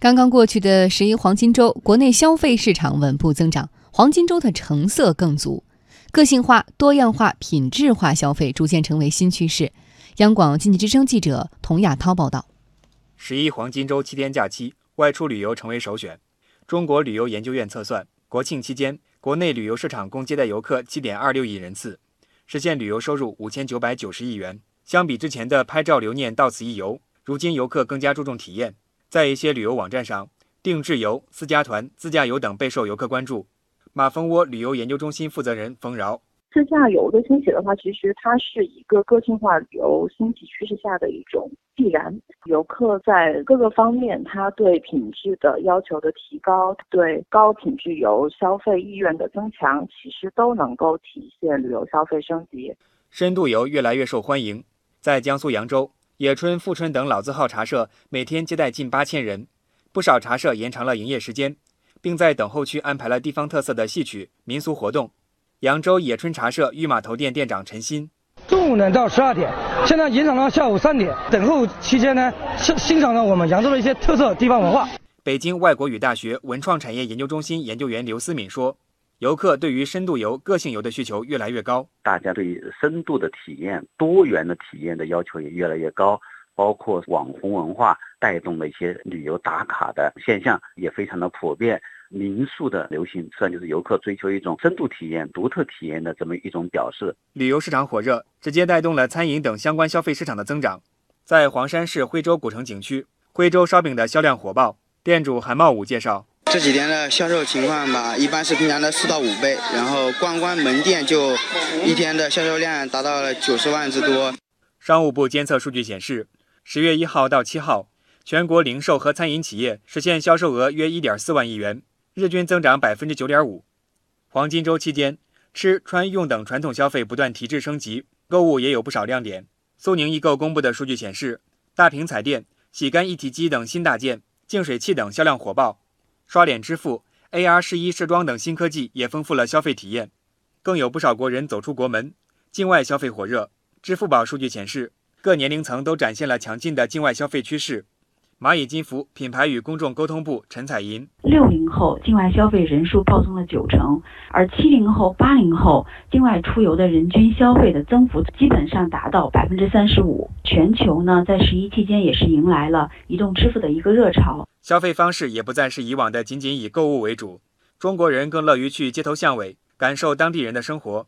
刚刚过去的十一黄金周，国内消费市场稳步增长，黄金周的成色更足，个性化、多样化、品质化消费逐渐成为新趋势。央广经济之声记者童亚涛报道。十一黄金周七天假期，外出旅游成为首选。中国旅游研究院测算，国庆期间，国内旅游市场共接待游客七点二六亿人次，实现旅游收入五千九百九十亿元。相比之前的拍照留念、到此一游，如今游客更加注重体验。在一些旅游网站上，定制游、私家团、自驾游等备受游客关注。马蜂窝旅游研究中心负责人冯饶：自驾游的兴起的话，其实它是一个个性化旅游兴起趋势下的一种必然。游客在各个方面，他对品质的要求的提高，对高品质游消费意愿的增强，其实都能够体现旅游消费升级。深度游越来越受欢迎，在江苏扬州。野春、富春等老字号茶社每天接待近八千人，不少茶社延长了营业时间，并在等候区安排了地方特色的戏曲、民俗活动。扬州野春茶社御码头店店长陈鑫：中午呢到十二点，现在延长到下午三点。等候期间呢，欣欣赏了我们扬州的一些特色地方文化。北京外国语大学文创产业研究中心研究员刘思敏说。游客对于深度游、个性游的需求越来越高，大家对于深度的体验、多元的体验的要求也越来越高，包括网红文化带动的一些旅游打卡的现象也非常的普遍。民宿的流行，实际上就是游客追求一种深度体验、独特体验的这么一种表示。旅游市场火热，直接带动了餐饮等相关消费市场的增长。在黄山市徽州古城景区，徽州烧饼的销量火爆。店主韩茂武介绍。这几天的销售情况吧，一般是平常的四到五倍，然后光光门店就一天的销售量达到了九十万之多。商务部监测数据显示，十月一号到七号，全国零售和餐饮企业实现销售额约一点四万亿元，日均增长百分之九点五。黄金周期间，吃穿用等传统消费不断提质升级，购物也有不少亮点。苏宁易购公布的数据显示，大屏彩电、洗干一体机等新大件，净水器等销量火爆。刷脸支付、AR 试衣试装等新科技也丰富了消费体验，更有不少国人走出国门，境外消费火热。支付宝数据显示，各年龄层都展现了强劲的境外消费趋势。蚂蚁金服品牌与公众沟通部陈彩银：六零后境外消费人数暴增了九成，而七零后、八零后境外出游的人均消费的增幅基本上达到百分之三十五。全球呢，在十一期间也是迎来了移动支付的一个热潮，消费方式也不再是以往的仅仅以购物为主，中国人更乐于去街头巷尾感受当地人的生活。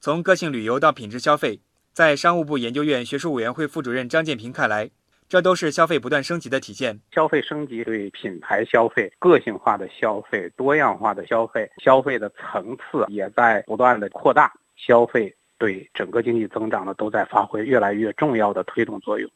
从个性旅游到品质消费，在商务部研究院学术委员会副主任张建平看来。这都是消费不断升级的体现。消费升级对品牌消费、个性化的消费、多样化的消费、消费的层次也在不断的扩大。消费对整个经济增长呢，都在发挥越来越重要的推动作用。